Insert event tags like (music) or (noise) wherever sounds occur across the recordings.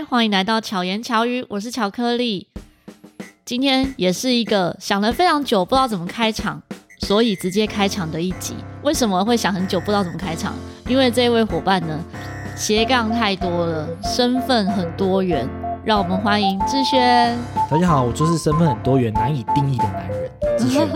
嗨，欢迎来到巧言巧语，我是巧克力。今天也是一个想了非常久，不知道怎么开场，所以直接开场的一集。为什么会想很久，不知道怎么开场？因为这位伙伴呢，斜杠太多了，身份很多元。让我们欢迎志轩。大家好，我就是身份很多元、难以定义的男人，志轩。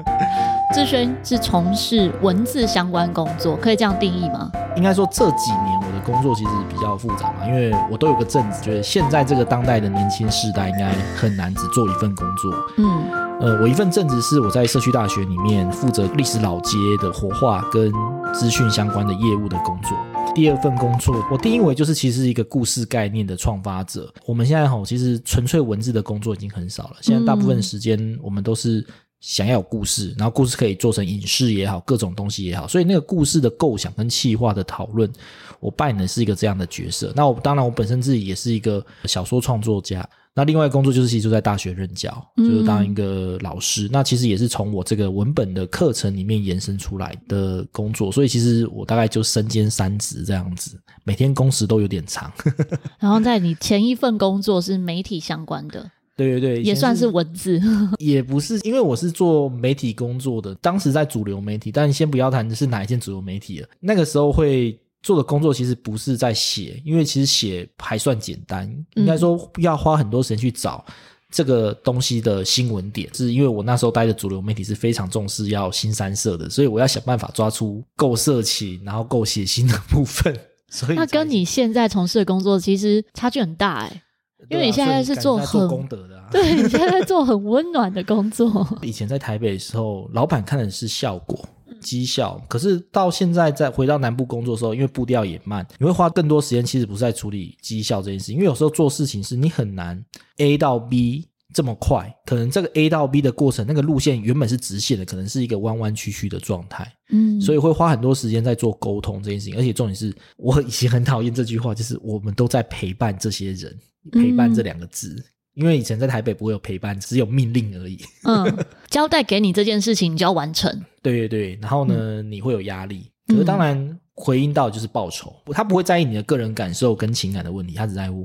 (laughs) 志轩是从事文字相关工作，可以这样定义吗？应该说这几年工作其实比较复杂嘛，因为我都有个正职，觉得现在这个当代的年轻世代应该很难只做一份工作。嗯，呃，我一份正职是我在社区大学里面负责历史老街的活化跟资讯相关的业务的工作。第二份工作，我定义为就是其实是一个故事概念的创发者。我们现在吼，其实纯粹文字的工作已经很少了，现在大部分时间我们都是。想要有故事，然后故事可以做成影视也好，各种东西也好，所以那个故事的构想跟企划的讨论，我扮演的是一个这样的角色。那我当然，我本身自己也是一个小说创作家。那另外工作就是其实就在大学任教，就是当一个老师。嗯、那其实也是从我这个文本的课程里面延伸出来的工作。所以其实我大概就身兼三职这样子，每天工时都有点长。(laughs) 然后在你前一份工作是媒体相关的。对对对，也算是文字，(laughs) 也不是，因为我是做媒体工作的，当时在主流媒体，但先不要谈的是哪一件主流媒体了。那个时候会做的工作其实不是在写，因为其实写还算简单，应该说要花很多时间去找这个东西的新闻点，是因为我那时候待的主流媒体是非常重视要新三色的，所以我要想办法抓出够色情，然后够血腥的部分。所以那跟你现在从事的工作其实差距很大哎。因为你现在是做很做功德的，啊，(laughs) 对，你现在在做很温暖的工作。(laughs) 以前在台北的时候，老板看的是效果、绩效，可是到现在再回到南部工作的时候，因为步调也慢，你会花更多时间，其实不是在处理绩效这件事，因为有时候做事情是你很难 A 到 B 这么快，可能这个 A 到 B 的过程，那个路线原本是直线的，可能是一个弯弯曲曲的状态，嗯，所以会花很多时间在做沟通这件事情，而且重点是我以前很讨厌这句话，就是我们都在陪伴这些人。陪伴这两个字，嗯，因为以前在台北不会有陪伴，只有命令而已。嗯，(laughs) 交代给你这件事情，你就要完成。对对对，然后呢，嗯，你会有压力。可是当然，回应到就是报酬，他不会在意你的个人感受跟情感的问题，他只在乎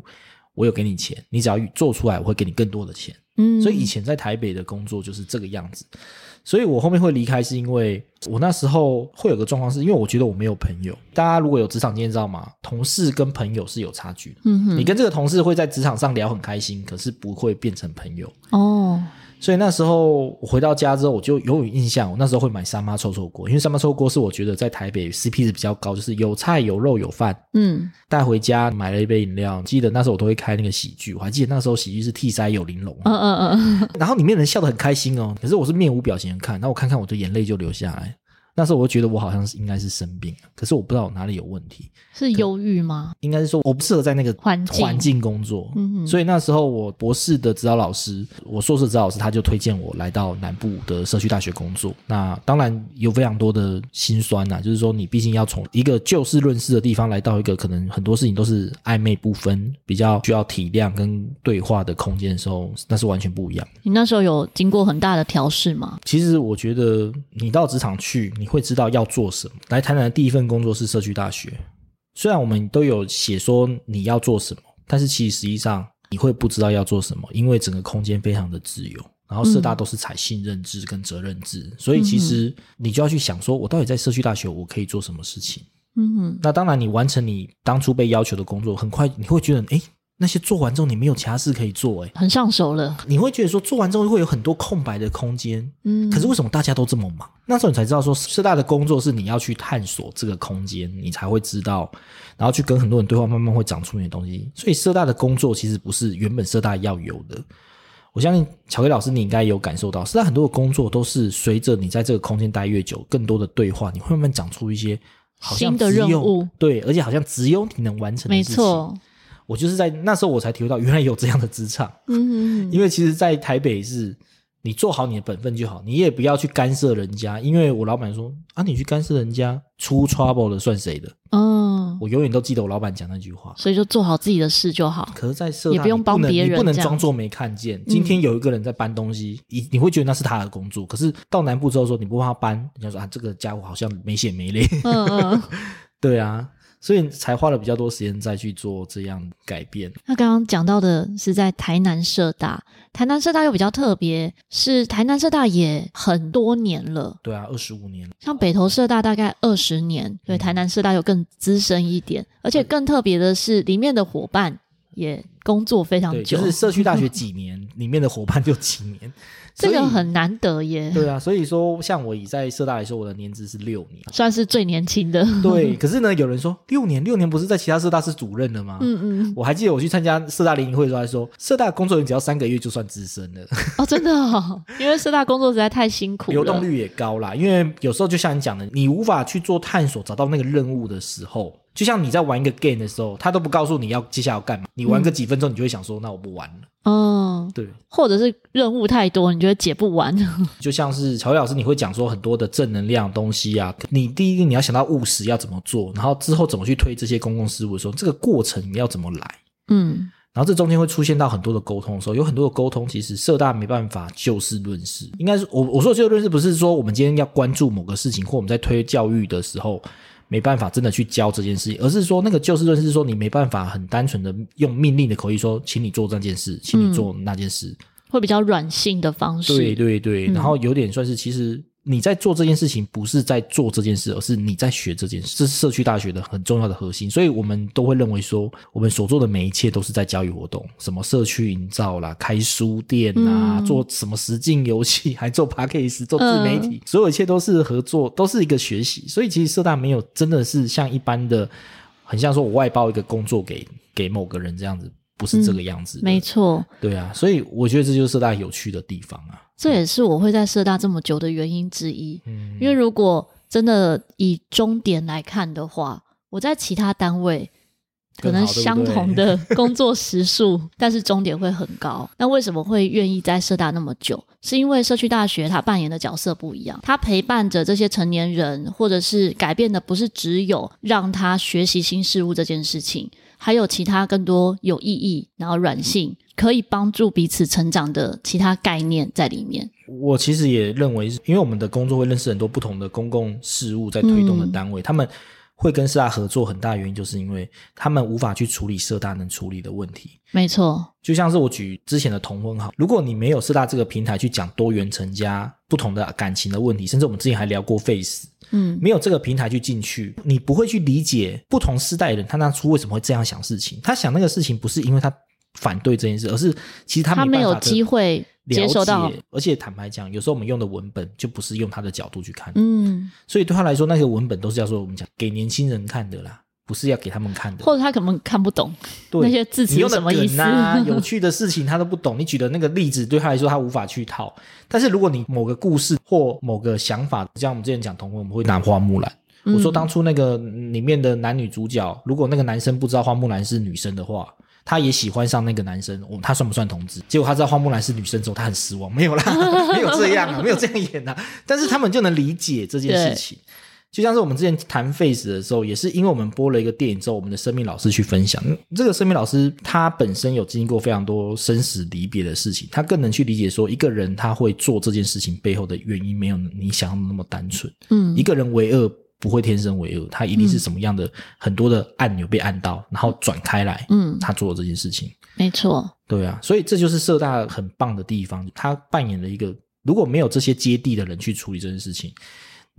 我有给你钱，你只要做出来，我会给你更多的钱。嗯，所以以前在台北的工作就是这个样子。所以我后面会离开，是因为我那时候会有个状况，是因为我觉得我没有朋友。大家如果有职场经验，知道吗？同事跟朋友是有差距的。嗯哼，你跟这个同事会在职场上聊很开心，可是不会变成朋友。哦。所以那时候我回到家之后，我就有有印象，我那时候会买三妈臭臭锅，因为三妈臭臭锅是我觉得在台北 CP 值比较高，就是有菜有肉有饭。嗯，带回家买了一杯饮料，记得那时候我都会开那个喜剧，我还记得那时候喜剧是替塞有玲珑。嗯嗯嗯，然后里面人笑得很开心哦，可是我是面无表情的看，然后我看看我的眼泪就流下来。那时候我就觉得我好像是应该是生病了，可是我不知道我哪里有问题。是忧郁吗？应该是说我不适合在那个环境环境工作。嗯哼。所以那时候我博士的指导老师，我硕士指导老师他就推荐我来到南部的社区大学工作。那当然有非常多的辛酸呐，就是说你毕竟要从一个就事论事的地方来到一个可能很多事情都是暧昧不分、比较需要体谅跟对话的空间的时候，那是完全不一样。你那时候有经过很大的调试吗？其实我觉得你到职场去。你会知道要做什么。来台南的第一份工作是社区大学，虽然我们都有写说你要做什么，但是其实实际上你会不知道要做什么，因为整个空间非常的自由，然后社大都是采信任制跟责任制，嗯、所以其实你就要去想说，我到底在社区大学我可以做什么事情？嗯哼，那当然你完成你当初被要求的工作，很快你会觉得，诶那些做完之后，你没有其他事可以做，哎，很上手了。你会觉得说，做完之后会有很多空白的空间，嗯。可是为什么大家都这么忙？那时候你才知道说，社大的工作是你要去探索这个空间，你才会知道，然后去跟很多人对话，慢慢会长出你的东西。所以社大的工作其实不是原本社大要有的。我相信巧克力老师，你应该有感受到，社大很多的工作都是随着你在这个空间待越久，更多的对话，你会慢慢长出一些新的任务，对，而且好像只有你能完成的事情。没错。我就是在那时候，我才体会到原来有这样的职场。嗯哼哼，因为其实，在台北是，你做好你的本分就好，你也不要去干涉人家。因为我老板说啊，你去干涉人家，出 trouble 的算谁的？嗯，我永远都记得我老板讲那句话。所以就做好自己的事就好。可是，在社大也不用帮别人，你不能装作没看见。今天有一个人在搬东西，你、嗯、你会觉得那是他的工作。可是到南部之后说，你不帮他搬，人家说啊，这个家伙好像没血没泪。嗯嗯，(laughs) 对啊。所以才花了比较多时间再去做这样改变。那刚刚讲到的是在台南社大，台南社大又比较特别，是台南社大也很多年了。对啊，二十五年。像北投社大大概二十年，对，台南社大又更资深一点，而且更特别的是里面的伙伴也工作非常久，就是社区大学 (laughs) 几年，里面的伙伴就几年。这个很难得耶。对啊，所以说像我以在社大来说，我的年资是六年，算是最年轻的。对，(laughs) 可是呢，有人说六年，六年不是在其他社大是主任了吗？嗯嗯。我还记得我去参加社大联谊会的时候，还说社大工作人员只要三个月就算资深了。哦，真的哦，(laughs) 因为社大工作实在太辛苦了，流动率也高啦。因为有时候就像你讲的，你无法去做探索，找到那个任务的时候。就像你在玩一个 game 的时候，他都不告诉你要接下来要干嘛，你玩个几分钟，你就会想说，嗯、那我不玩了。哦，对，或者是任务太多，你觉得解不完。(laughs) 就像是乔薇老师，你会讲说很多的正能量东西啊，你第一个你要想到务实要怎么做，然后之后怎么去推这些公共事务的时候，这个过程你要怎么来？嗯，然后这中间会出现到很多的沟通的时候，有很多的沟通，其实社大没办法就事论事，应该是我我说的就事论事，不是说我们今天要关注某个事情，或我们在推教育的时候。没办法真的去教这件事情，而是说那个就事论事，是说你没办法很单纯的用命令的口气说，请你做这件事，请你做那件事，嗯、会比较软性的方式。对对对，然后有点算是其实。你在做这件事情，不是在做这件事，而是你在学这件事。这是社区大学的很重要的核心，所以我们都会认为说，我们所做的每一切都是在教育活动，什么社区营造啦、开书店啊、嗯、做什么实境游戏，(laughs) 还做 p a c k a g e 做自媒体，嗯、所有一切都是合作，都是一个学习。所以其实社大没有真的是像一般的，很像说我外包一个工作给给某个人这样子。不是这个样子，嗯，没错。对啊，所以我觉得这就是社大有趣的地方啊。这也是我会在社大这么久的原因之一。嗯，因为如果真的以终点来看的话，我在其他单位可能相同的工作时数，(laughs) 但是终点会很高。那为什么会愿意在社大那么久？是因为社区大学它扮演的角色不一样，它陪伴着这些成年人，或者是改变的不是只有让他学习新事物这件事情。还有其他更多有意义，然后软性可以帮助彼此成长的其他概念在里面。我其实也认为，因为我们的工作会认识很多不同的公共事务在推动的单位，嗯、他们会跟社大合作，很大原因就是因为他们无法去处理社大能处理的问题。没错，就像是我举之前的同婚好，如果你没有社大这个平台去讲多元成家不同的感情的问题，甚至我们之前还聊过 face。嗯，没有这个平台去进去，你不会去理解不同世代的人他当初为什么会这样想事情。他想那个事情不是因为他反对这件事，而是其实他没，他没有机会接受到。而且坦白讲，有时候我们用的文本就不是用他的角度去看。嗯，所以对他来说，那些文本都是叫做我们讲给年轻人看的啦。不是要给他们看的，或者他可能看不懂那些字词什么意思啊？(laughs) 有趣的事情他都不懂。你举的那个例子对他来说他无法去套。但是如果你某个故事或某个想法，像我们之前讲同婚，我们会拿花木兰。嗯、我说当初那个里面的男女主角，如果那个男生不知道花木兰是女生的话，他也喜欢上那个男生，他算不算同志？结果他知道花木兰是女生之后，他很失望。没有啦，(laughs) 没有这样啊，没有这样演啊。但是他们就能理解这件事情。就像是我们之前谈 face 的时候，也是因为我们播了一个电影之后，我们的生命老师去分享。这个生命老师他本身有经历过非常多生死离别的事情，他更能去理解说一个人他会做这件事情背后的原因没有你想象的那么单纯。嗯，一个人为恶不会天生为恶，他一定是什么样的、嗯、很多的按钮被按到，然后转开来。嗯，他做了这件事情，没错。对啊，所以这就是社大很棒的地方，他扮演了一个如果没有这些接地的人去处理这件事情。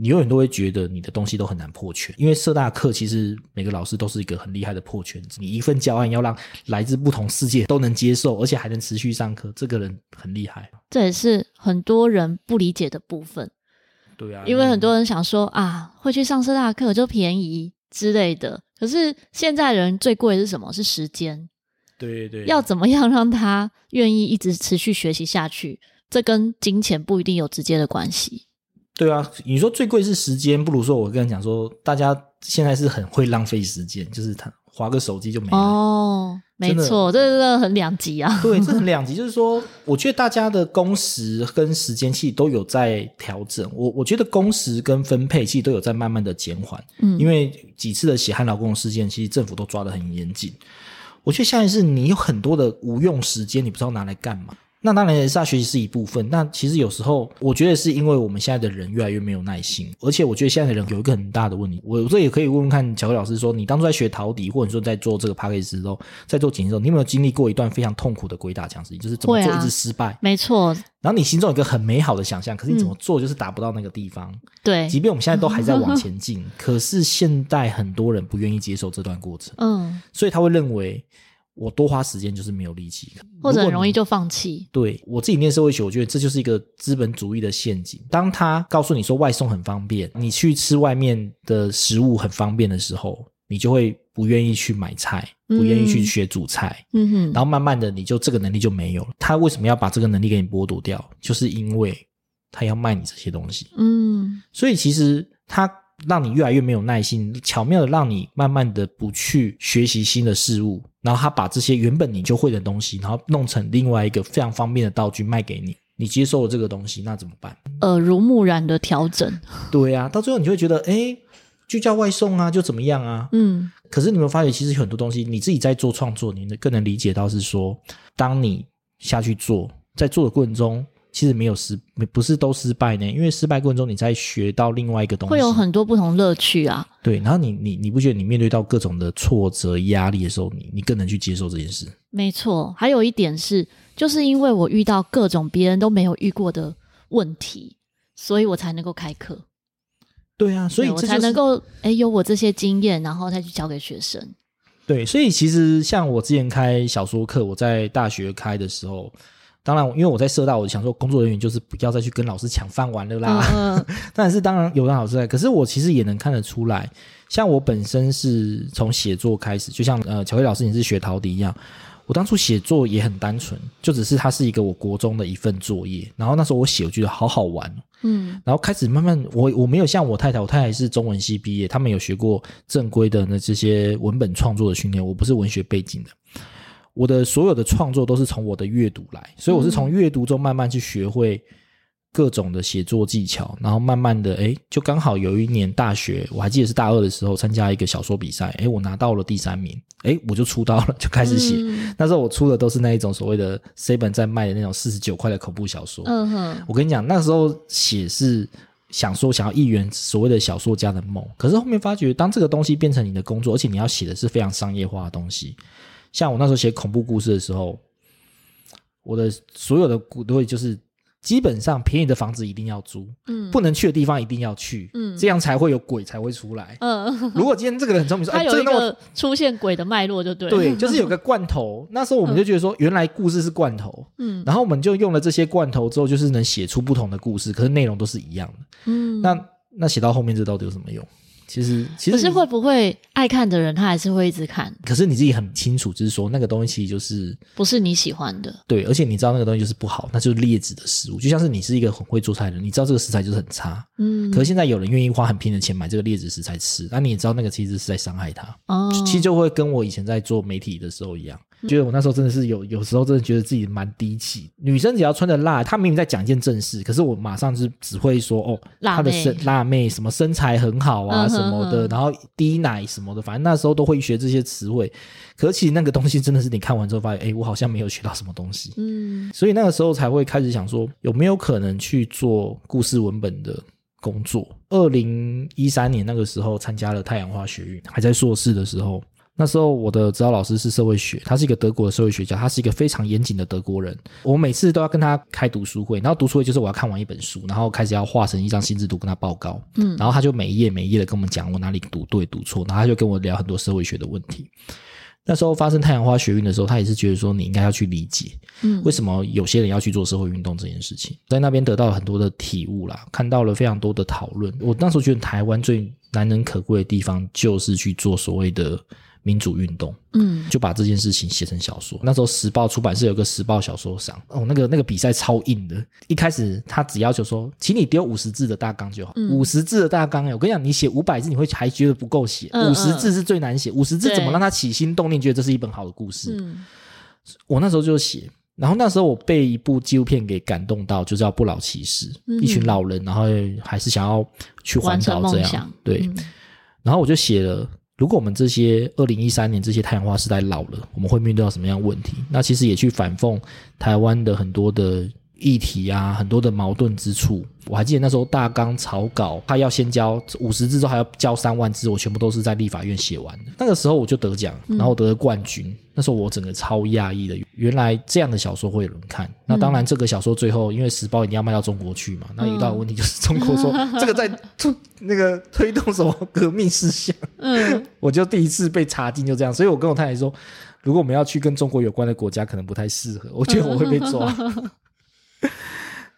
你永远都会觉得你的东西都很难破圈，因为社大课其实每个老师都是一个很厉害的破圈子。你一份教案要让来自不同世界都能接受，而且还能持续上课，这个人很厉害。这也是很多人不理解的部分。对啊，因为很多人想说啊，会去上社大课就便宜之类的。可是现在人最贵的是什么？是时间。对对，要怎么样让他愿意一直持续学习下去？这跟金钱不一定有直接的关系。对啊，你说最贵是时间，不如说我跟你讲说，大家现在是很会浪费时间，就是他划个手机就没了。哦，没错，这真的很两极啊。对，这很 (laughs) 两极，就是说，我觉得大家的工时跟时间其实都有在调整。我我觉得工时跟分配其实都有在慢慢的减缓。嗯，因为几次的血汗劳工事件，其实政府都抓得很严谨。我觉得现在是你有很多的无用时间，你不知道拿来干嘛。那当然也是他学习是一部分。那其实有时候我觉得是因为我们现在的人越来越没有耐心，而且我觉得现在的人有一个很大的问题。我这也可以问问看巧克力老师说，你当初在学陶笛，或者说在做这个 podcast 的时候，在做剪辑的时候，你有没有经历过一段非常痛苦的鬼打墙时期？就是怎么做一直失败？啊、没错。然后你心中有一个很美好的想象，可是你怎么做就是达不到那个地方。对、嗯，即便我们现在都还在往前进，(laughs) 可是现代很多人不愿意接受这段过程。嗯，所以他会认为。我多花时间就是没有力气，或者很容易就放弃。对，我自己念社会学，我觉得这就是一个资本主义的陷阱。当他告诉你说外送很方便，你去吃外面的食物很方便的时候，你就会不愿意去买菜，不愿意去学煮菜。嗯哼，然后慢慢的你就这个能力就没有了。他为什么要把这个能力给你剥夺掉？就是因为他要卖你这些东西。嗯，所以其实他。让你越来越没有耐心，巧妙的让你慢慢的不去学习新的事物，然后他把这些原本你就会的东西，然后弄成另外一个非常方便的道具卖给你。(laughs) 你接受了这个东西，那怎么办？耳濡目染的调整。对啊，到最后你就会觉得，哎，就叫外送啊，就怎么样啊？嗯。可是你有没有发觉，其实很多东西你自己在做创作，你更能理解到是说，当你下去做，在做的过程中。其实没有失，不是都失败呢，因为失败过程中你在学到另外一个东西，会有很多不同乐趣啊。对，然后你你你不觉得你面对到各种的挫折压力的时候，你你更能去接受这件事？没错，还有一点是，就是因为我遇到各种别人都没有遇过的问题，所以我才能够开课。对啊，所以、就是、我才能够诶有我这些经验，然后再去教给学生。对，所以其实像我之前开小说课，我在大学开的时候。当然，因为我在社大，我想说工作人员就是不要再去跟老师抢饭碗了啦。嗯，(laughs) 但是当然有让老师在，可是我其实也能看得出来，像我本身是从写作开始，就像呃巧克力老师你是学陶笛一样，我当初写作也很单纯，就只是它是一个我国中的一份作业。然后那时候我写，我觉得好好玩，嗯，然后开始慢慢，我我没有像我太太，我太太是中文系毕业，他们有学过正规的那这些文本创作的训练，我不是文学背景的。我的所有的创作都是从我的阅读来，所以我是从阅读中慢慢去学会各种的写作技巧，然后慢慢的，诶，就刚好有一年大学，我还记得是大二的时候参加一个小说比赛，诶，我拿到了第三名，诶，我就出道了，就开始写。嗯、那时候我出的都是那一种所谓的 seven 在卖的那种四十九块的恐怖小说。嗯哼，我跟你讲，那时候写是想说想要一圆所谓的小说家的梦，可是后面发觉，当这个东西变成你的工作，而且你要写的是非常商业化的东西。像我那时候写恐怖故事的时候，我的所有的股都会就是基本上便宜的房子一定要租，嗯，不能去的地方一定要去，嗯，这样才会有鬼才会出来，嗯。如果今天这个人很聪明说，(laughs) 他有一个出现鬼的脉络就对了，对，就是有个 (laughs) 罐头。那时候我们就觉得说，原来故事是罐头，嗯，然后我们就用了这些罐头之后，就是能写出不同的故事，可是内容都是一样的，嗯。那那写到后面这到底有什么用？其实，其实可是会不会爱看的人，他还是会一直看。可是你自己很清楚，就是说那个东西就是不是你喜欢的。对，而且你知道那个东西就是不好，那就是劣质的食物。就像是你是一个很会做菜的人，你知道这个食材就是很差。嗯。可是现在有人愿意花很便宜的钱买这个劣质食材吃，那你也知道那个其实是在伤害他。哦。其实就会跟我以前在做媒体的时候一样。觉得我那时候真的是有，有时候真的觉得自己蛮低气。女生只要穿的辣，她明明在讲一件正事，可是我马上就只会说哦，她的身辣妹什么身材很好啊什么的，然后低奶什么的，反正那时候都会学这些词汇。可是其实那个东西真的是你看完之后发现，哎，我好像没有学到什么东西。嗯，所以那个时候才会开始想说，有没有可能去做故事文本的工作？二零一三年那个时候参加了太阳花学运，还在硕士的时候。那时候我的指导老师是社会学，他是一个德国的社会学家，他是一个非常严谨的德国人。我每次都要跟他开读书会，然后读书会就是我要看完一本书，然后开始要画成一张心智图跟他报告。嗯，然后他就每一页每一页的跟我们讲我哪里读对读错，然后他就跟我聊很多社会学的问题。那时候发生太阳花学运的时候，他也是觉得说你应该要去理解，嗯，为什么有些人要去做社会运动这件事情，在那边得到了很多的体悟啦，看到了非常多的讨论。我那时候觉得台湾最难能可贵的地方就是去做所谓的。民主运动，嗯，就把这件事情写成小说。那时候时报出版社有个时报小说赏，哦，那个那个比赛超硬的。一开始他只要求说，请你丢五十字的大纲就好，五十字的大纲。我跟你讲，你写五百字，你会还觉得不够写，五十字是最难写。五十字怎么让他起心动念，觉得这是一本好的故事？嗯，我那时候就写，然后那时候我被一部纪录片给感动到，就叫《不老骑士》，一群老人，然后还是想要去环岛这样，对，然后我就写了。如果我们这些二零一三年这些太阳花时代老了，我们会面对到什么样的问题？那其实也去反讽台湾的很多的。议题啊，很多的矛盾之处。我还记得那时候大纲草稿，他要先交五十字，之后还要交三万字，我全部都是在立法院写完的。那个时候我就得奖，然后得了冠军。嗯、那时候我整个超讶异的，原来这样的小说会有人看。那当然，这个小说最后因为时报一定要卖到中国去嘛，那遇到的问题就是中国说、嗯、(laughs) 这个在推那个推动什么革命思想。嗯，(laughs) 我就第一次被查禁，就这样。所以我跟我太太说，如果我们要去跟中国有关的国家，可能不太适合。我觉得我会被抓。(laughs)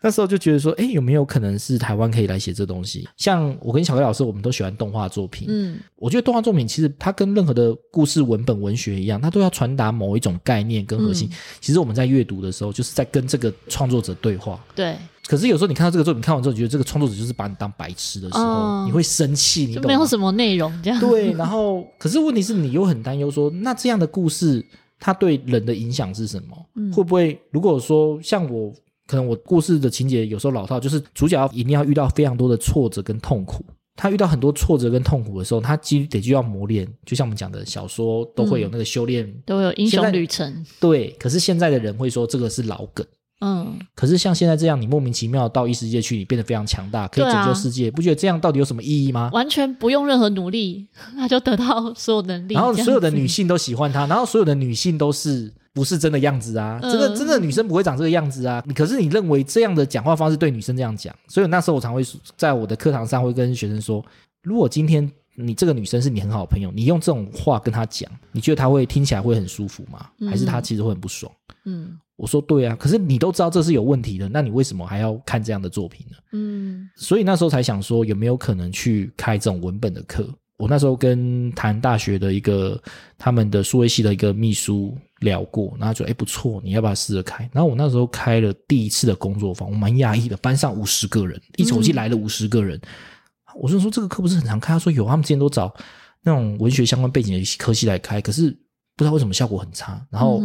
嗯那时候就觉得说，哎，有没有可能是台湾可以来写这东西？像我跟小黑老师，我们都喜欢动画作品。嗯，我觉得动画作品其实它跟任何的故事文本文学一样，它都要传达某一种概念跟核心。嗯、其实我们在阅读的时候，就是在跟这个创作者对话。对。可是有时候你看到这个作品，看完之后觉得这个创作者就是把你当白痴的时候，哦、你会生气，你懂吗？没有什么内容这样。对，然后可是问题是你又很担忧说，那这样的故事它对人的影响是什么？嗯、会不会如果说像我？可能我故事的情节有时候老套，就是主角要一定要遇到非常多的挫折跟痛苦。他遇到很多挫折跟痛苦的时候，他其实得就要磨练。就像我们讲的小说都会有那个修炼，嗯、都会有英雄旅程。对，可是现在的人会说这个是老梗。嗯，可是像现在这样，你莫名其妙到异世界去，你变得非常强大，可以拯救世界，啊、不觉得这样到底有什么意义吗？完全不用任何努力，(laughs) 他就得到所有能力。然后所有的女性都喜欢他，然后所有的女性都是。不是真的样子啊，这个真的女生不会长这个样子啊。可是你认为这样的讲话方式对女生这样讲，所以那时候我常会在我的课堂上会跟学生说：如果今天你这个女生是你很好的朋友，你用这种话跟她讲，你觉得她会听起来会很舒服吗？还是她其实会很不爽？嗯，我说对啊，可是你都知道这是有问题的，那你为什么还要看这样的作品呢？嗯，所以那时候才想说有没有可能去开这种文本的课。我那时候跟台南大学的一个他们的数位系的一个秘书聊过，然后他说：“哎，不错，你要不要试着开？”然后我那时候开了第一次的工作坊，我蛮讶异的，班上五十个人，一口气来了五十个人。嗯、我就说：“这个课不是很常开？”他说：“有，他们之前都找那种文学相关背景的科系来开，可是不知道为什么效果很差。”然后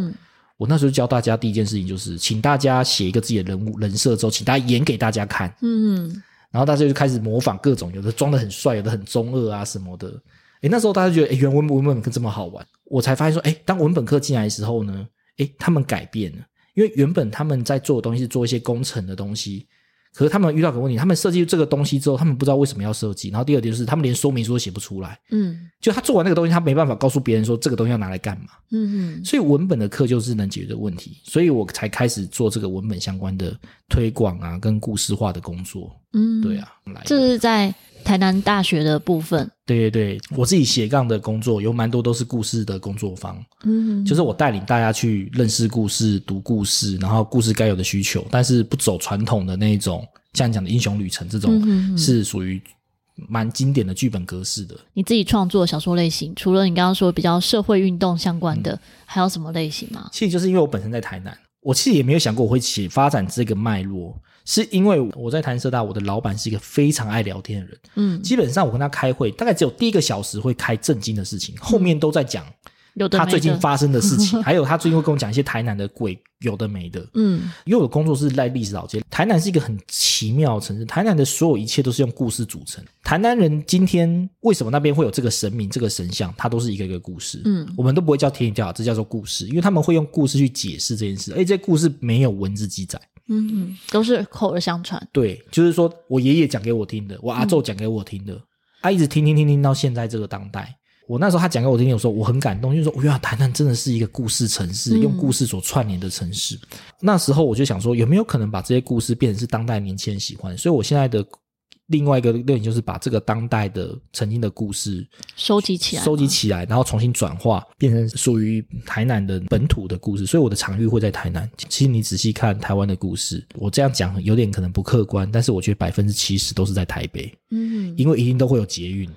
我那时候教大家第一件事情就是，请大家写一个自己的人物人设之后，请大家演给大家看。嗯。然后大家就开始模仿各种，有的装的很帅，有的很中二啊什么的。诶，那时候大家觉得，诶，原文文本课这么好玩，我才发现说，诶，当文本课进来的时候呢，诶，他们改变了，因为原本他们在做的东西做一些工程的东西。可是他们遇到个问题，他们设计这个东西之后，他们不知道为什么要设计。然后第二点就是，他们连说明书都写不出来。嗯，就他做完那个东西，他没办法告诉别人说这个东西要拿来干嘛。嗯嗯。所以文本的课就是能解决的问题，所以我才开始做这个文本相关的推广啊，跟故事化的工作。嗯，对啊，来，这是在台南大学的部分。对对对，我自己斜杠的工作有蛮多都是故事的工作坊。嗯，就是我带领大家去认识故事、读故事，然后故事该有的需求，但是不走传统的那一种，像你讲的英雄旅程这种，是属于蛮经典的剧本格式的。你自己创作小说类型，除了你刚刚说比较社会运动相关的，嗯、还有什么类型吗？其实就是因为我本身在台南，我其实也没有想过我会写发展这个脉络。是因为我在台南社大，我的老板是一个非常爱聊天的人。嗯，基本上我跟他开会，大概只有第一个小时会开正经的事情，后面都在讲他最近发生的事情，(laughs) 还有他最近会跟我讲一些台南的鬼，有的没的。嗯，因为我的工作是在历史老街，台南是一个很奇妙的城市，台南的所有一切都是用故事组成。台南人今天为什么那边会有这个神明、这个神像，它都是一个一个故事。嗯，我们都不会叫天教，这叫做故事，因为他们会用故事去解释这件事。而这故事没有文字记载。嗯嗯，都是口耳相传。对，就是说我爷爷讲给我听的，我阿昼讲给我听的，他、嗯啊、一直听听听听到现在这个当代。我那时候他讲给我听，有时候我很感动，就是说，哇，台南真的是一个故事城市，嗯、用故事所串联的城市。那时候我就想说，有没有可能把这些故事变成是当代年轻人喜欢？所以我现在的。另外一个论点就是把这个当代的曾经的故事收集起来，收集起来，然后重新转化，变成属于台南的本土的故事。所以我的场域会在台南。其实你仔细看台湾的故事，我这样讲有点可能不客观，但是我觉得百分之七十都是在台北。嗯，因为一定都会有捷运。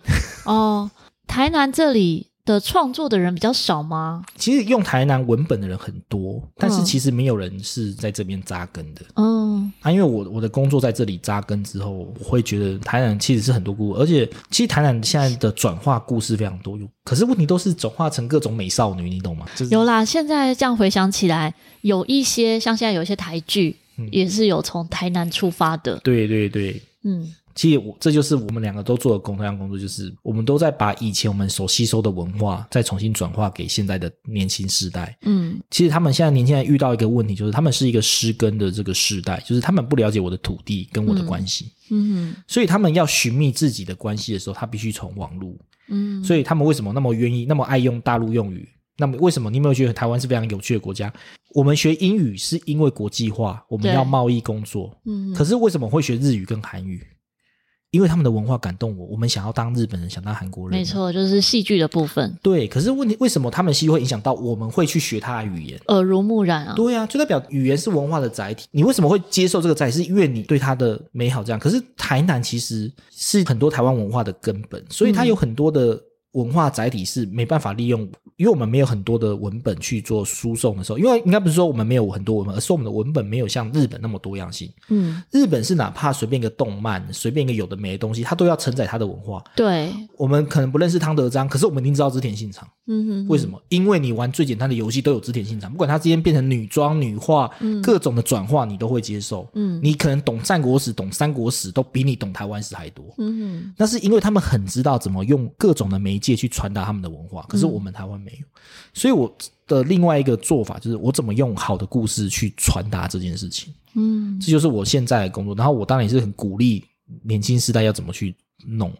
哦，台南这里。的创作的人比较少吗？其实用台南文本的人很多，但是其实没有人是在这边扎根的。嗯，啊，因为我我的工作在这里扎根之后，我会觉得台南其实是很多故事，而且其实台南现在的转化故事非常多，可是问题都是转化成各种美少女，你懂吗？就是、有啦，现在这样回想起来，有一些像现在有一些台剧，也是有从台南出发的。对对对。嗯，其实我这就是我们两个都做的同样工作，就是我们都在把以前我们所吸收的文化再重新转化给现在的年轻世代。嗯，其实他们现在年轻人遇到一个问题，就是他们是一个失根的这个世代，就是他们不了解我的土地跟我的关系。嗯，所以他们要寻觅自己的关系的时候，他必须从网络。嗯，所以他们为什么那么愿意，那么爱用大陆用语？那么为什么你有没有觉得台湾是非常有趣的国家？我们学英语是因为国际化，我们要贸易工作。嗯，可是为什么会学日语跟韩语？因为他们的文化感动我，我们想要当日本人，想当韩国人。没错，就是戏剧的部分。对，可是问题为什么他们戏剧会影响到我们会去学他的语言？耳濡目染啊。对啊，就代表语言是文化的载体。你为什么会接受这个载体？是因为你对它的美好这样。可是台南其实是很多台湾文化的根本，所以它有很多的文化载体是没办法利用。因为我们没有很多的文本去做输送的时候，因为应该不是说我们没有很多文本，而是我们的文本没有像日本那么多样性。嗯，日本是哪怕随便一个动漫，随便一个有的没的东西，它都要承载它的文化。对，我们可能不认识汤德章，可是我们一定知道织田信长。嗯哼，为什么？因为你玩最简单的游戏都有织田信长，不管他之间变成女装、女化，嗯、各种的转化，你都会接受。嗯，你可能懂战国史、懂三国史，都比你懂台湾史还多。嗯哼，那是因为他们很知道怎么用各种的媒介去传达他们的文化，可是我们台湾没有。所以我的另外一个做法就是，我怎么用好的故事去传达这件事情。嗯，这就是我现在的工作。然后我当然也是很鼓励年轻时代要怎么去弄。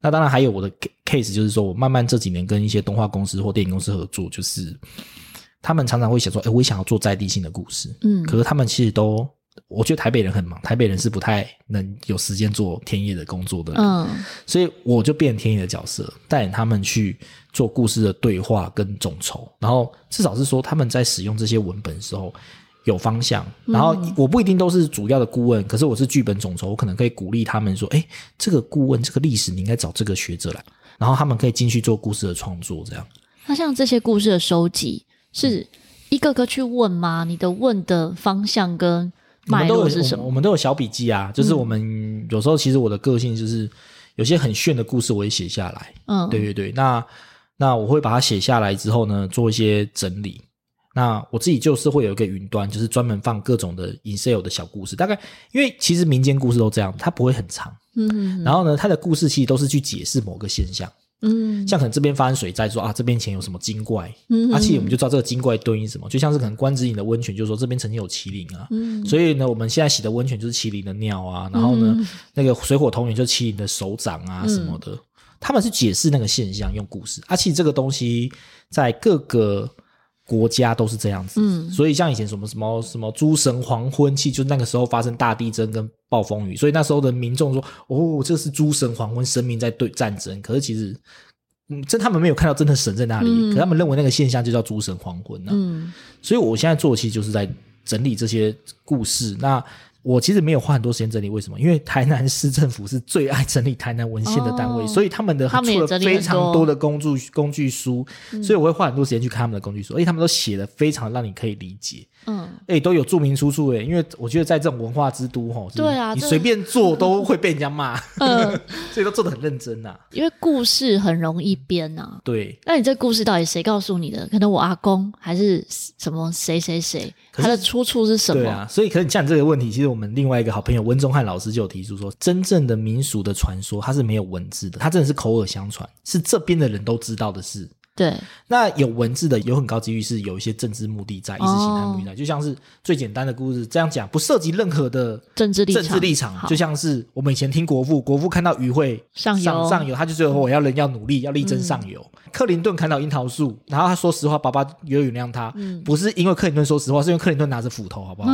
那当然还有我的 case，就是说我慢慢这几年跟一些动画公司或电影公司合作，就是他们常常会想说，哎，我也想要做在地性的故事，嗯，可是他们其实都，我觉得台北人很忙，台北人是不太能有时间做田野的工作的，嗯，所以我就变田野的角色，带领他们去做故事的对话跟众筹，然后至少是说他们在使用这些文本的时候。有方向，然后我不一定都是主要的顾问，嗯、可是我是剧本众筹，我可能可以鼓励他们说：“哎，这个顾问，这个历史你应该找这个学者来。”然后他们可以进去做故事的创作，这样。那像这些故事的收集，是一个个去问吗？你的问的方向跟脉络是什么？我们，我们都有小笔记啊，就是我们有时候其实我的个性就是有些很炫的故事，我也写下来。嗯，对对对。那那我会把它写下来之后呢，做一些整理。那我自己就是会有一个云端，就是专门放各种的 Excel 的小故事。大概因为其实民间故事都这样，它不会很长。嗯。然后呢，它的故事其实都是去解释某个现象。嗯。像可能这边发生水灾，说啊这边以前有什么精怪。嗯。而且我们就知道这个精怪对应什么，就像是可能关子岭的温泉，就是说这边曾经有麒麟啊。嗯。所以呢，我们现在洗的温泉就是麒麟的尿啊。然后呢，嗯、那个水火同源就是麒麟的手掌啊什么的。嗯、他们是解释那个现象用故事。而且这个东西在各个。国家都是这样子，嗯，所以像以前什么什么什么诸神黄昏，其实就那个时候发生大地震跟暴风雨，所以那时候的民众说，哦，这是诸神黄昏，神明在对战争。可是其实，嗯，这他们没有看到真的神在那里，嗯、可他们认为那个现象就叫诸神黄昏呢、啊。嗯，所以我现在做的其实就是在整理这些故事。那我其实没有花很多时间整理，为什么？因为台南市政府是最爱整理台南文献的单位，哦、所以他们的出了非常多的工具工具书，嗯、所以我会花很多时间去看他们的工具书，而且他们都写的非常让你可以理解。嗯，哎，都有注明出处哎，因为我觉得在这种文化之都吼，对啊，你随便做都会被人家骂，嗯，所以都做的很认真呐。因为故事很容易编呐，对。那你这故事到底谁告诉你的？可能我阿公还是什么谁谁谁，他的出处是什么？对啊，所以可能像你这个问题，其实我们另外一个好朋友温宗汉老师就有提出说，真正的民俗的传说，它是没有文字的，它真的是口耳相传，是这边的人都知道的事。对，那有文字的有很高几率是有一些政治目的在，意识形态目的在，就像是最简单的故事这样讲，不涉及任何的政治立政治立场，就像是我们以前听国父，国父看到鱼会上上上游，他就说我要人要努力，要力争上游。克林顿看到樱桃树，然后他说实话，爸爸有原谅他，不是因为克林顿说实话，是因为克林顿拿着斧头，好不好？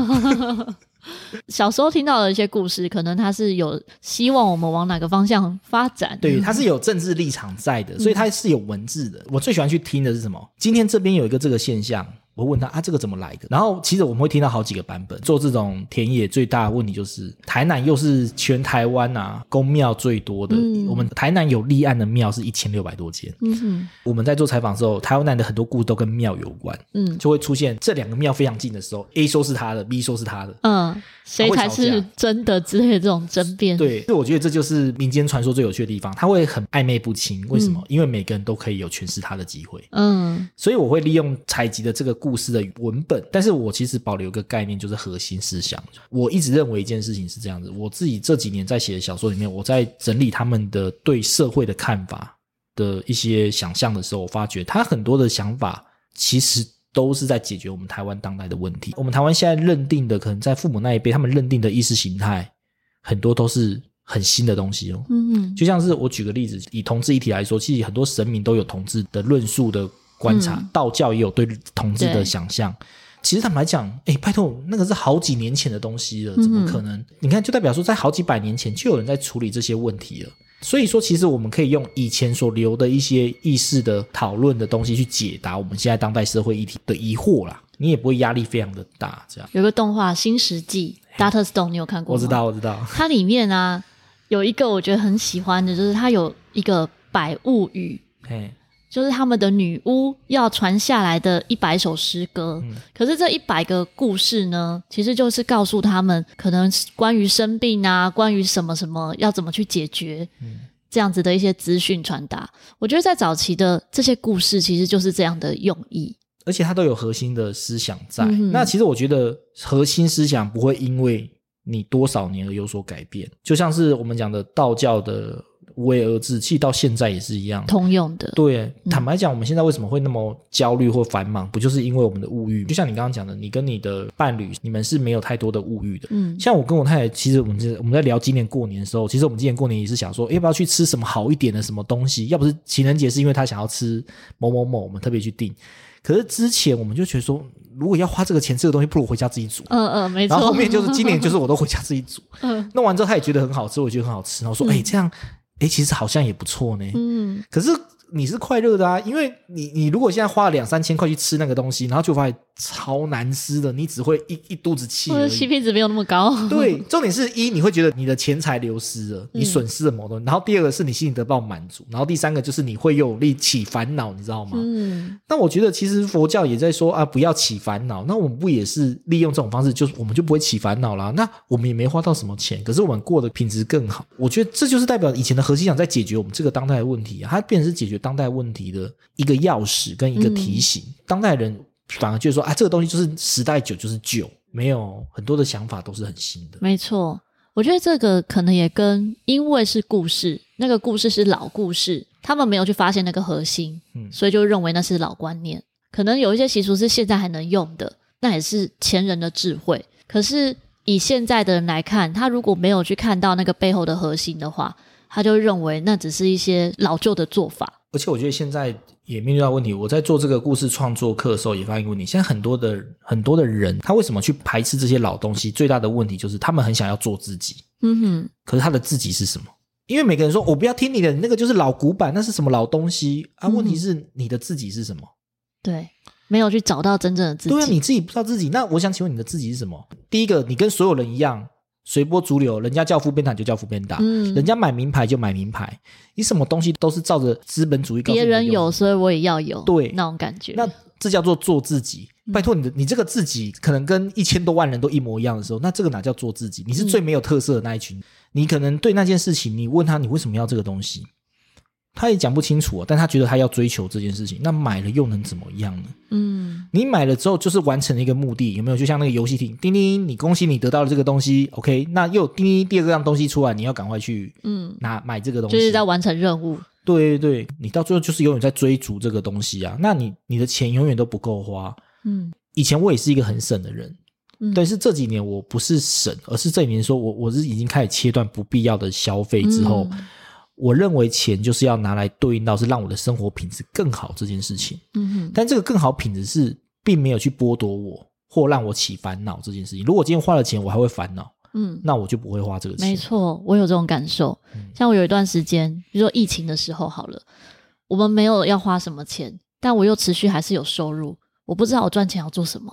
(laughs) 小时候听到的一些故事，可能他是有希望我们往哪个方向发展。对，他是有政治立场在的，所以他是有文字的。我最喜欢去听的是什么？今天这边有一个这个现象。我问他啊，这个怎么来的？然后其实我们会听到好几个版本。做这种田野最大的问题就是，台南又是全台湾啊宫庙最多的。嗯、我们台南有立案的庙是一千六百多间。嗯哼。我们在做采访的时候，台湾南的很多故事都跟庙有关。嗯。就会出现这两个庙非常近的时候，A 说是他的，B 说是他的。嗯。谁才是真的之类的这种争辩？对，所以我觉得这就是民间传说最有趣的地方，他会很暧昧不清。为什么？嗯、因为每个人都可以有诠释他的机会。嗯。所以我会利用采集的这个。故事的文本，但是我其实保留一个概念，就是核心思想。我一直认为一件事情是这样子，我自己这几年在写的小说里面，我在整理他们的对社会的看法的一些想象的时候，我发觉他很多的想法其实都是在解决我们台湾当代的问题。我们台湾现在认定的，可能在父母那一辈，他们认定的意识形态，很多都是很新的东西哦。嗯嗯，就像是我举个例子，以同志议题来说，其实很多神明都有同志的论述的观察，道教也有对同志的想象。其实坦白讲，哎，拜托，那个是好几年前的东西了，怎么可能？你看，就代表说，在好几百年前就有人在处理这些问题了。所以说，其实我们可以用以前所留的一些意识的讨论的东西去解答我们现在当代社会议题的疑惑啦。你也不会压力非常的大，这样。有个动画《新石纪》，Dr. Stone，你有看过吗？我知道，我知道。它里面啊，有一个我觉得很喜欢的，就是它有一个百物语，嘿，就是他们的女巫要传下来的一百首诗歌。嗯、可是这一百个故事呢，其实就是告诉他们，可能关于生病啊，关于什么什么要怎么去解决，嗯、这样子的一些资讯传达。我觉得在早期的这些故事，其实就是这样的用意。而且它都有核心的思想在。嗯、那其实我觉得核心思想不会因为你多少年而有所改变。就像是我们讲的道教的无为而治，其实到现在也是一样通用的。对，坦白讲，我们现在为什么会那么焦虑或繁忙，不就是因为我们的物欲？就像你刚刚讲的，你跟你的伴侣，你们是没有太多的物欲的。嗯，像我跟我太太，其实我们是我们在聊今年过年的时候，其实我们今年过年也是想说，要不要去吃什么好一点的什么东西？要不是情人节，是因为他想要吃某某某，我们特别去订。可是之前我们就觉得说，如果要花这个钱，这个东西不如回家自己煮。嗯嗯，没错。然后后面就是今年就是我都回家自己煮。(laughs) 嗯。弄完之后他也觉得很好吃，我也觉得很好吃。然后说，哎、嗯欸，这样，哎，其实好像也不错呢。嗯。可是。你是快乐的啊，因为你你如果现在花了两三千块去吃那个东西，然后就发现超难吃的，你只会一一肚子气。而且 CP 值没有那么高。对，(laughs) 重点是一你会觉得你的钱财流失了，你损失了某东西。嗯、然后第二个是你心里得不到满足，然后第三个就是你会有力起烦恼，你知道吗？嗯。那我觉得其实佛教也在说啊，不要起烦恼。那我们不也是利用这种方式，就是我们就不会起烦恼啦。那我们也没花到什么钱，可是我们过的品质更好。我觉得这就是代表以前的核心想在解决我们这个当代的问题啊，它变成是解决当代问题的。一个钥匙跟一个提醒，嗯、当代人反而就是说啊，这个东西就是时代久就是久，没有很多的想法都是很新的。没错，我觉得这个可能也跟因为是故事，那个故事是老故事，他们没有去发现那个核心，嗯，所以就认为那是老观念。可能有一些习俗是现在还能用的，那也是前人的智慧。可是以现在的人来看，他如果没有去看到那个背后的核心的话，他就认为那只是一些老旧的做法。而且我觉得现在也面对到问题。我在做这个故事创作课的时候，也发现一个问题：现在很多的很多的人，他为什么去排斥这些老东西？最大的问题就是他们很想要做自己。嗯哼。可是他的自己是什么？因为每个人说：“我不要听你的，那个就是老古板，那是什么老东西啊？”问题是你的自己是什么？对，没有去找到真正的自己。对啊，你自己不知道自己。那我想请问你的自己是什么？第一个，你跟所有人一样。随波逐流，人家叫副边打就叫副边打，嗯，人家买名牌就买名牌，你什么东西都是照着资本主义。别人有，所以我也要有，对，那种感觉。那这叫做做自己。拜托你的，你这个自己可能跟一千多万人都一模一样的时候，那这个哪叫做自己？你是最没有特色的那一群。嗯，你可能对那件事情，你问他你为什么要这个东西？他也讲不清楚啊，但他觉得他要追求这件事情，那买了又能怎么样呢？嗯，你买了之后就是完成了一个目的，有没有？就像那个游戏厅，叮叮，你恭喜你得到了这个东西，OK，那又叮叮第二个样东西出来，你要赶快去嗯拿买这个东西，就是在完成任务。对对对，你到最后就是永远在追逐这个东西啊，那你你的钱永远都不够花。嗯，以前我也是一个很省的人，嗯，但是这几年我不是省，而是这几年说我我是已经开始切断不必要的消费之后。嗯我认为钱就是要拿来对应到是让我的生活品质更好这件事情。嗯哼，但这个更好品质是并没有去剥夺我或让我起烦恼这件事情。如果今天花了钱我还会烦恼，嗯，那我就不会花这个钱。没错，我有这种感受。像我有一段时间，比如说疫情的时候好了，我们没有要花什么钱，但我又持续还是有收入。我不知道我赚钱要做什么。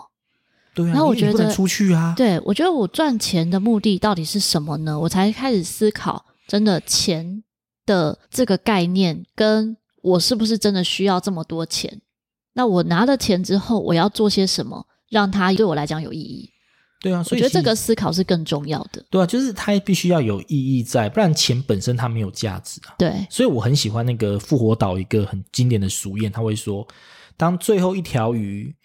对啊，然后我觉得出去啊。对，我觉得我赚钱的目的到底是什么呢？我才开始思考，真的钱。的这个概念，跟我是不是真的需要这么多钱？那我拿了钱之后，我要做些什么，让它对我来讲有意义？对啊，所以我觉得这个思考是更重要的。对啊，就是它必须要有意义在，不然钱本身它没有价值啊。对，所以我很喜欢那个复活岛一个很经典的俗谚，他会说：当最后一条鱼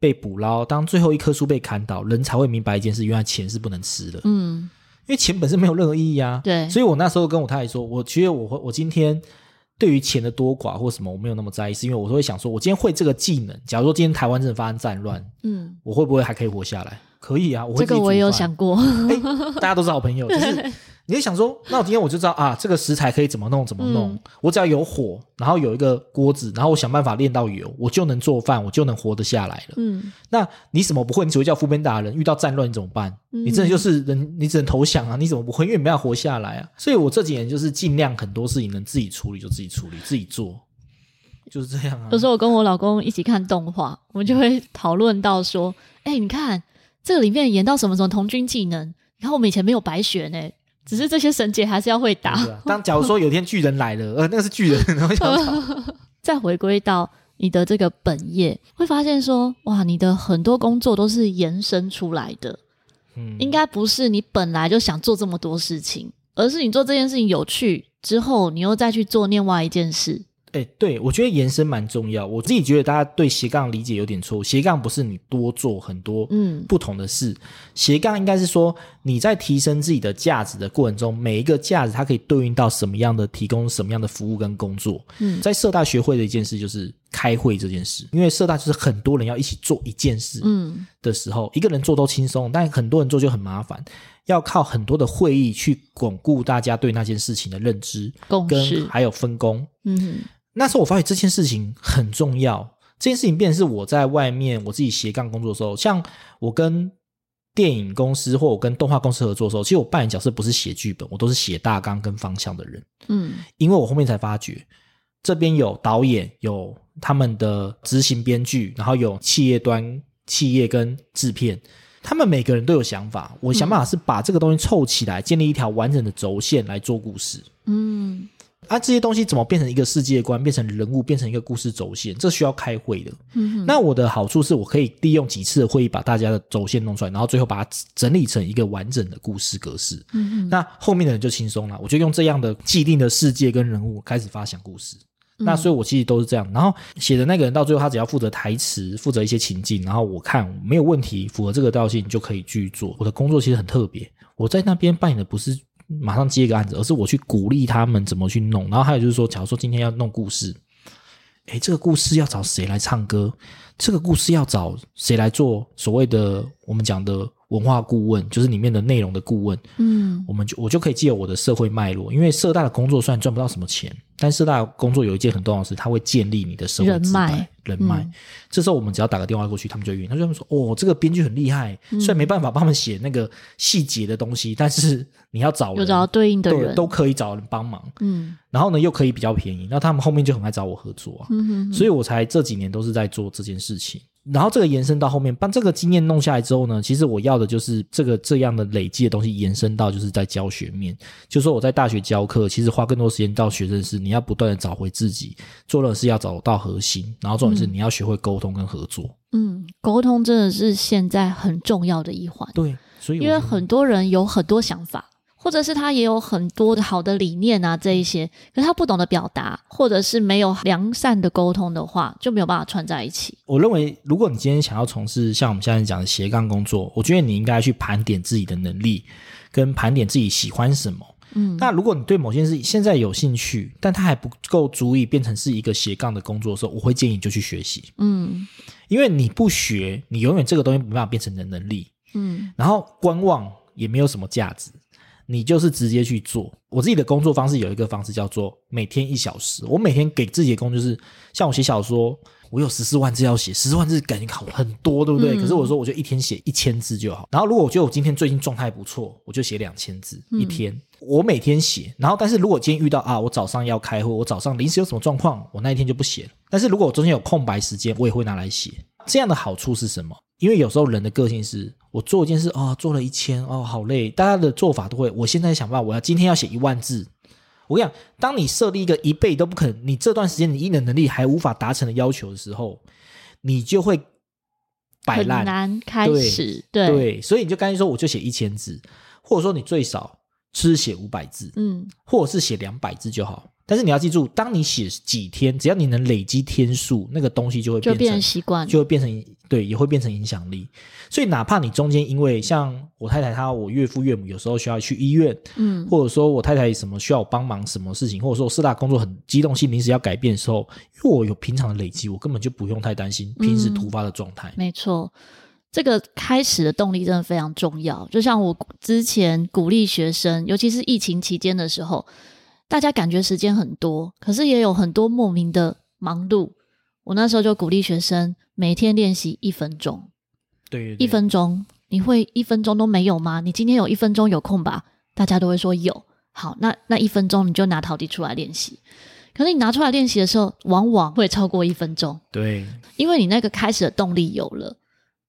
被捕捞，当最后一棵树被砍倒，人才会明白一件事：原来钱是不能吃的。嗯，因为钱本身没有任何意义啊。对，所以我那时候跟我太太说，我觉得我我今天对于钱的多寡或什么，我没有那么在意，是因为我都会想说，我今天会这个技能，假如说今天台湾真的发生战乱，嗯，我会不会还可以活下来？可以啊，我会这个我也有想过。欸，大家都是好朋友，(laughs) 就是。你会想说，那我今天我就知道啊，这个食材可以怎么弄怎么弄。嗯、我只要有火，然后有一个锅子，然后我想办法炼到油，我就能做饭，我就能活得下来了。嗯，那你什么不会？你只会叫副边打人。遇到战乱你怎么办？嗯、你真的就是人，你只能投降啊！你怎么不会？因为你没有活下来啊！所以我这几年就是尽量很多事情能自己处理就自己处理，自己做，就是这样啊。有时候我跟我老公一起看动画，我们就会讨论到说：“哎、欸，你看这个里面演到什么什么童军技能？你看我们以前没有白学呢。”只是这些神姐还是要会打。啊、当假如说有天巨人来了，呃，那个是巨人，然后想 (laughs) 再回归到你的这个本业，会发现说，哇，你的很多工作都是延伸出来的。嗯，应该不是你本来就想做这么多事情，而是你做这件事情有趣之后，你又再去做另外一件事。哎、欸，对，我觉得延伸蛮重要。我自己觉得大家对斜杠理解有点错误。斜杠不是你多做很多嗯不同的事，嗯、斜杠应该是说你在提升自己的价值的过程中，每一个价值它可以对应到什么样的提供什么样的服务跟工作。嗯，在社大学会的一件事就是开会这件事，因为社大就是很多人要一起做一件事嗯的时候，嗯、一个人做都轻松，但很多人做就很麻烦，要靠很多的会议去巩固大家对那件事情的认知、共识跟还有分工。嗯。那时候我发现这件事情很重要，这件事情变成是我在外面我自己斜杠工作的时候，像我跟电影公司或我跟动画公司合作的时候，其实我扮演角色不是写剧本，我都是写大纲跟方向的人。嗯，因为我后面才发觉，这边有导演，有他们的执行编剧，然后有企业端企业跟制片，他们每个人都有想法，我想办法是把这个东西凑起来，建立一条完整的轴线来做故事。嗯。啊，这些东西怎么变成一个世界观，变成人物，变成一个故事轴线？这需要开会的。嗯，那我的好处是我可以利用几次的会议把大家的轴线弄出来，然后最后把它整理成一个完整的故事格式。嗯哼，那后面的人就轻松了。我就用这样的既定的世界跟人物开始发想故事。嗯、那所以，我其实都是这样。然后写的那个人到最后，他只要负责台词，负责一些情境，然后我看没有问题，符合这个调性就可以去做。我的工作其实很特别，我在那边扮演的不是。马上接一个案子，而是我去鼓励他们怎么去弄。然后还有就是说，假如说今天要弄故事，诶，这个故事要找谁来唱歌？这个故事要找谁来做所谓的我们讲的文化顾问，就是里面的内容的顾问。嗯，我们就我就可以借由我的社会脉络，因为社大的工作虽然赚不到什么钱，但社大的工作有一件很重要的事，它会建立你的社会人脉。人脉，嗯、这时候我们只要打个电话过去，他们就愿意。他就说：“哦，这个编剧很厉害，嗯、虽然没办法帮他们写那个细节的东西，但是你要找人，有找到对应的人，都可以找人帮忙。嗯，然后呢，又可以比较便宜，那他们后面就很爱找我合作啊。嗯哼哼，所以我才这几年都是在做这件事情。”然后这个延伸到后面，把这个经验弄下来之后呢，其实我要的就是这个这样的累积的东西延伸到就是在教学面，就是说我在大学教课，其实花更多时间到学生是你要不断的找回自己，做的是要找到核心，然后重点是你要学会沟通跟合作。嗯，沟通真的是现在很重要的一环。对，所以因为很多人有很多想法。或者是他也有很多的好的理念啊，这一些，可是他不懂得表达，或者是没有良善的沟通的话，就没有办法串在一起。我认为，如果你今天想要从事像我们现在讲的斜杠工作，我觉得你应该去盘点自己的能力，跟盘点自己喜欢什么。嗯，那如果你对某件事现在有兴趣，但它还不够足以变成是一个斜杠的工作的时候，我会建议你就去学习。嗯，因为你不学，你永远这个东西没办法变成你的能力。嗯，然后观望也没有什么价值。你就是直接去做。我自己的工作方式有一个方式叫做每天一小时。我每天给自己的工作就是，像我写小说，我有十四万字要写，十四万字感觉好很多，对不对？嗯、可是我说我就一天写一千字就好。然后如果我觉得我今天最近状态不错，我就写两千字一天。嗯、我每天写。然后但是如果今天遇到啊，我早上要开会，我早上临时有什么状况，我那一天就不写了。但是如果我中间有空白时间，我也会拿来写。这样的好处是什么？因为有时候人的个性是，我做一件事哦，做了一千哦，好累。大家的做法都会，我现在想办法，我要今天要写一万字。我跟你讲，当你设立一个一倍都不可能，你这段时间你一的能力还无法达成的要求的时候，你就会摆烂，很难开始。对所以你就干脆说，我就写一千字，或者说你最少是写五百字，嗯，或者是写两百字就好。但是你要记住，当你写几天，只要你能累积天数，那个东西就会变成，就变成习惯，就会变成对，也会变成影响力。所以哪怕你中间因为像我太太她，我岳父岳母有时候需要去医院，嗯，或者说我太太什么需要我帮忙什么事情，或者说我四大工作很机动性临时要改变的时候，因为我有平常的累积，我根本就不用太担心平时突发的状态。嗯，没错，这个开始的动力真的非常重要。就像我之前鼓励学生，尤其是疫情期间的时候。大家感觉时间很多，可是也有很多莫名的忙碌。我那时候就鼓励学生每天练习一分钟。对，对，对，一分钟，你会一分钟都没有吗？你今天有一分钟有空吧？大家都会说有。好，那那一分钟你就拿陶笛出来练习。可是你拿出来练习的时候，往往会超过一分钟。对，因为你那个开始的动力有了，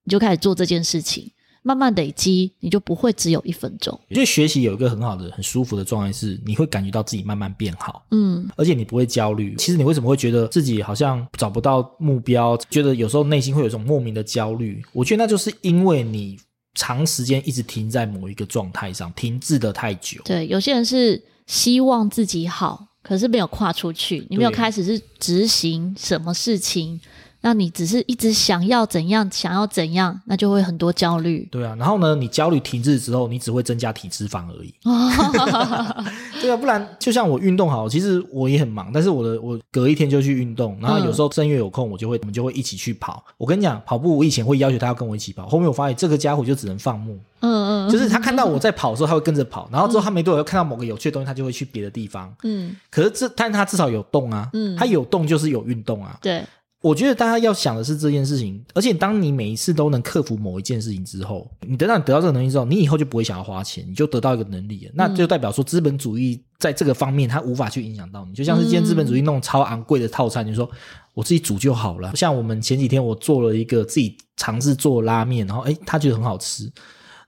你就开始做这件事情。慢慢累积，你就不会只有一分钟。我觉得学习有一个很好的、很舒服的状态是，你会感觉到自己慢慢变好，嗯，而且你不会焦虑。其实你为什么会觉得自己好像找不到目标，觉得有时候内心会有一种莫名的焦虑？我觉得那就是因为你长时间一直停在某一个状态上，停滞的太久。对，有些人是希望自己好，可是没有跨出去，你没有开始是执行什么事情。那你只是一直想要怎样，想要怎样，那就会很多焦虑。对啊，然后呢，你焦虑停滞之后，你只会增加体脂肪而已。(laughs) (laughs) 对啊，不然就像我运动好，其实我也很忙，但是我的我隔一天就去运动，然后有时候正月有空，我就会我们就会一起去跑。我跟你讲，跑步我以前会要求他要跟我一起跑，后面我发现这个家伙就只能放牧。嗯嗯，就是他看到我在跑的时候，他会跟着跑，然后之后他没多久又看到某个有趣的东西，他就会去别的地方。嗯，可是这但他至少有动啊，嗯，他有动就是有运动啊。对。我觉得大家要想的是这件事情，而且当你每一次都能克服某一件事情之后，你等到你得到这个能力之后，你以后就不会想要花钱，你就得到一个能力了。那就代表说资本主义在这个方面它无法去影响到你，就像是今天资本主义弄超昂贵的套餐，你说我自己煮就好了。像我们前几天我做了一个自己尝试做拉面，然后诶，他觉得很好吃。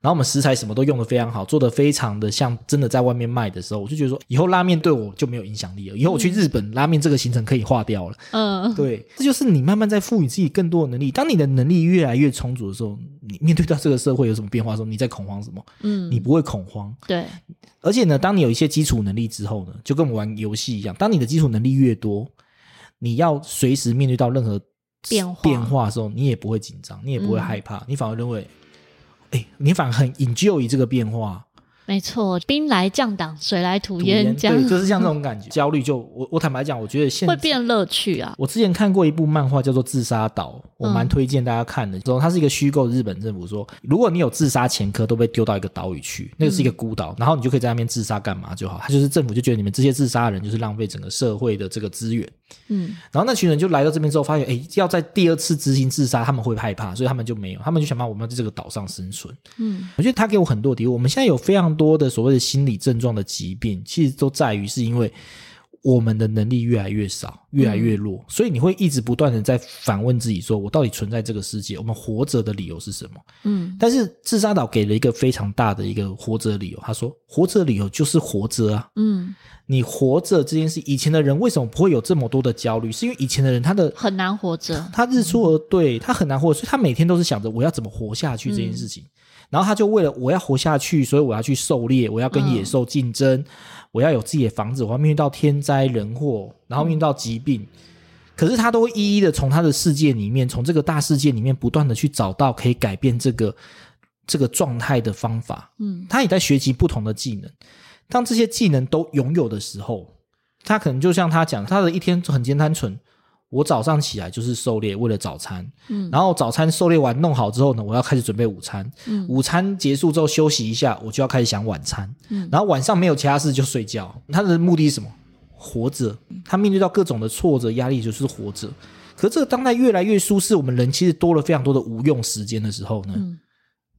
然后我们食材什么都用的非常好，做的非常的像真的在外面卖的时候，我就觉得说，以后拉面对我就没有影响力了。以后我去日本，嗯、拉面这个行程可以划掉了。嗯，对，这就是你慢慢在赋予自己更多的能力。当你的能力越来越充足的时候，你面对到这个社会有什么变化的时候，你在恐慌什么？嗯，你不会恐慌。对，而且呢，当你有一些基础能力之后呢，就跟我们玩游戏一样，当你的基础能力越多，你要随时面对到任何变化变化的时候，你也不会紧张，你也不会害怕，嗯、你反而认为。哎，你反而很 enjoy 这个变化。没错，兵来将挡，水来土掩，这样对，就是像这种感觉。(laughs) 焦虑就我我坦白讲，我觉得现在会变乐趣啊。我之前看过一部漫画叫做《自杀岛》，我蛮推荐大家看的。之后它是一个虚构日本政府说，如果你有自杀前科，都被丢到一个岛屿去，那个是一个孤岛，然后你就可以在那边自杀干嘛就好。他就是政府就觉得你们这些自杀的人就是浪费整个社会的这个资源。嗯，然后那群人就来到这边之后，发现哎，要在第二次执行自杀，他们会害怕，所以他们就没有，他们就想办法我们要在这个岛上生存。嗯，我觉得他给我很多的。我们现在有非常多的所谓的。心理症状的疾病，其实都在于是因为我们的能力越来越少，越来越弱，嗯、所以你会一直不断的在反问自己：说我到底存在这个世界？我们活着的理由是什么？嗯，但是自杀岛给了一个非常大的一个活着的理由。他说：活着的理由就是活着啊。嗯，你活着这件事，以前的人为什么不会有这么多的焦虑？是因为以前的人他的很难活着，他日出而对，他很难活着，所以他每天都是想着我要怎么活下去这件事情。嗯然后他就为了我要活下去，所以我要去狩猎，我要跟野兽竞争，嗯、我要有自己的房子，我要面对到天灾人祸，然后面对到疾病。嗯、可是他都一一的从他的世界里面，从这个大世界里面不断的去找到可以改变这个这个状态的方法。嗯，他也在学习不同的技能。当这些技能都拥有的时候，他可能就像他讲，他的一天很简单纯。我早上起来就是狩猎，为了早餐。嗯，然后早餐狩猎完弄好之后呢，我要开始准备午餐。嗯，午餐结束之后休息一下，我就要开始想晚餐。嗯，然后晚上没有其他事就睡觉。他的目的是什么？活着。他面对到各种的挫折压力就是活着。可是这个当代越来越舒适，我们人其实多了非常多的无用时间的时候呢，嗯，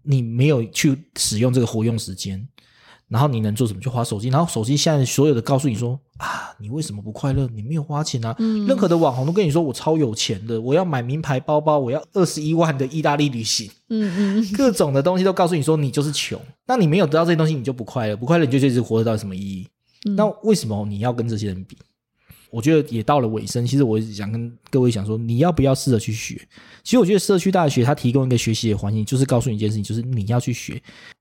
你没有去使用这个活用时间。然后你能做什么？就花手机。然后手机现在所有的告诉你说啊，你为什么不快乐？你没有花钱啊。嗯。任何的网红都跟你说我超有钱的，我要买名牌包包，我要二十一万的意大利旅行。嗯嗯。(laughs) 各种的东西都告诉你说你就是穷。那你没有得到这些东西，你就不快乐。不快乐，你就一直活得到什么意义？嗯。那为什么你要跟这些人比？我觉得也到了尾声。其实我想跟各位讲说，你要不要试着去学？其实我觉得社区大学它提供一个学习的环境，就是告诉你一件事情，就是你要去学。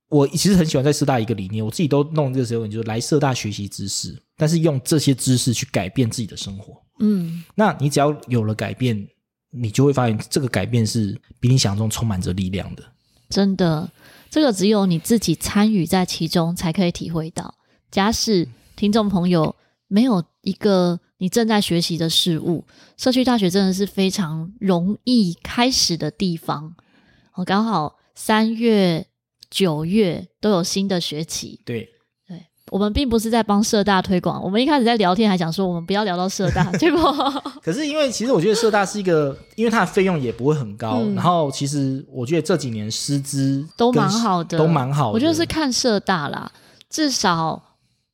我其实很喜欢在社大一个理念，我自己都弄这个时候，你就是来社大学习知识。但是用这些知识去改变自己的生活。嗯，那你只要有了改变，你就会发现这个改变是比你想象中充满着力量的。真的，这个只有你自己参与在其中才可以体会到。假使听众朋友没有一个你正在学习的事物，社区大学真的是非常容易开始的地方。我刚好三月、九月都有新的学期。对。我们并不是在帮社大推广，我们一开始在聊天还想说我们不要聊到社大，(laughs) 结果 (laughs) 可是因为其实我觉得社大是一个，因为它的费用也不会很高，嗯、然后其实我觉得这几年师资都蛮好的，都蛮好的。我觉得是看社大啦，至少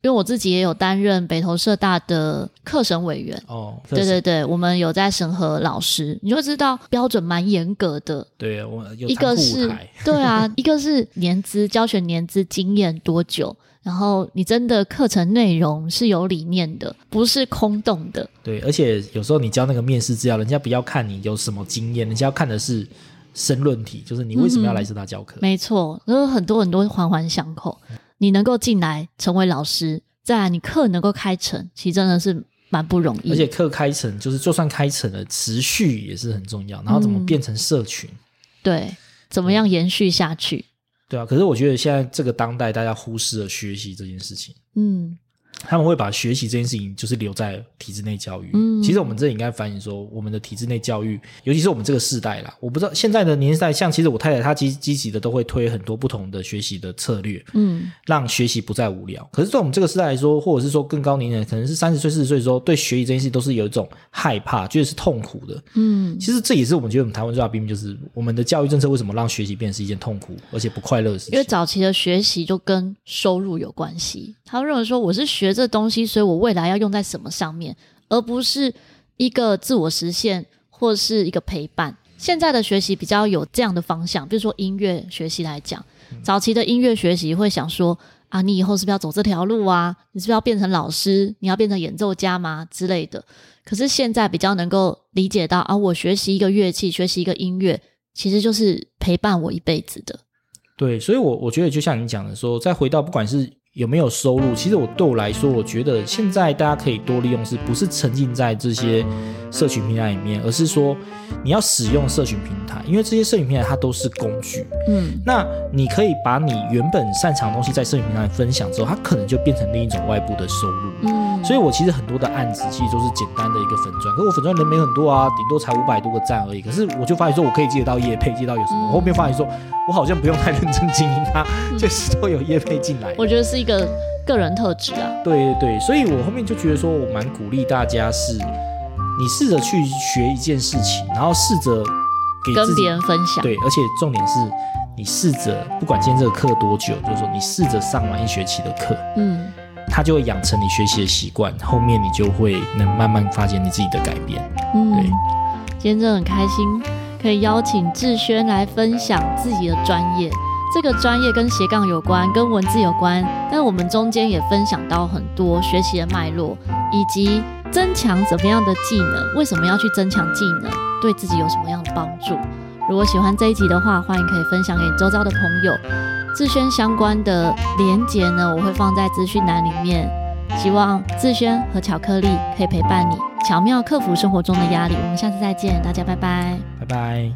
因为我自己也有担任北投社大的课审委员哦，对对对，我们有在审核老师，你就知道标准蛮严格的。对，我有一个是 (laughs) 对啊，一个是年资教学年资经验多久。然后你真的课程内容是有理念的，不是空洞的。对，而且有时候你教那个面试资料，人家不要看你有什么经验，人家要看的是申论题，就是你为什么要来社大教课。嗯、没错，有很多很多环环相扣。你能够进来成为老师，再来你课能够开成，其实真的是蛮不容易。而且课开成，就是就算开成了，持续也是很重要。然后怎么变成社群？嗯、对，怎么样延续下去？对啊，可是我觉得现在这个当代，大家忽视了学习这件事情。嗯。他们会把学习这件事情就是留在体制内教育。嗯，其实我们这应该反映说，我们的体制内教育，尤其是我们这个世代啦，我不知道现在的年代，像其实我太太她积积极的都会推很多不同的学习的策略，嗯，让学习不再无聊。可是对我们这个世代来说，或者是说更高年龄，可能是三十岁、四十岁的时候，对学习这件事情都是有一种害怕，觉得是痛苦的。嗯，其实这也是我们觉得我们台湾最大病，就是我们的教育政策为什么让学习变成是一件痛苦而且不快乐的事情？因为早期的学习就跟收入有关系，他认为说我是学这东西，所以我。未来要用在什么上面，而不是一个自我实现或是一个陪伴。现在的学习比较有这样的方向，比如说音乐学习来讲，早期的音乐学习会想说啊，你以后是不是要走这条路啊？你是不是要变成老师？你要变成演奏家吗？之类的。可是现在比较能够理解到啊，我学习一个乐器，学习一个音乐，其实就是陪伴我一辈子的。对，所以我我觉得就像你讲的说，再回到不管是。有没有收入？其实我对我来说，我觉得现在大家可以多利用，是不是沉浸在这些社群平台里面，而是说你要使用社群平台，因为这些社群平台它都是工具。嗯，那你可以把你原本擅长的东西在社群平台分享之后，它可能就变成另一种外部的收入。嗯，所以我其实很多的案子其实都是简单的一个粉钻，可是我粉钻人没很多啊，顶多才五百多个赞而已。可是我就发现说，我可以接得到业配，接到有什么？我后面发现说，我好像不用太认真经营它，就是都有业配进来。我觉得是。一个个人特质啊，对对对，所以我后面就觉得说，我蛮鼓励大家是，你试着去学一件事情，然后试着给跟别人分享，对，而且重点是你试着，不管今天这个课多久，就是说你试着上完一学期的课，嗯，它就会养成你学习的习惯，后面你就会能慢慢发现你自己的改变，嗯，对。今天真的很开心，可以邀请志轩来分享自己的专业。这个专业跟斜杠有关，跟文字有关，但我们中间也分享到很多学习的脉络，以及增强怎么样的技能，为什么要去增强技能，对自己有什么样的帮助。如果喜欢这一集的话，欢迎可以分享给你周遭的朋友。志轩相关的连接呢，我会放在资讯栏里面。希望志轩和巧克力可以陪伴你，巧妙克服生活中的压力。我们下次再见，大家拜拜，拜拜。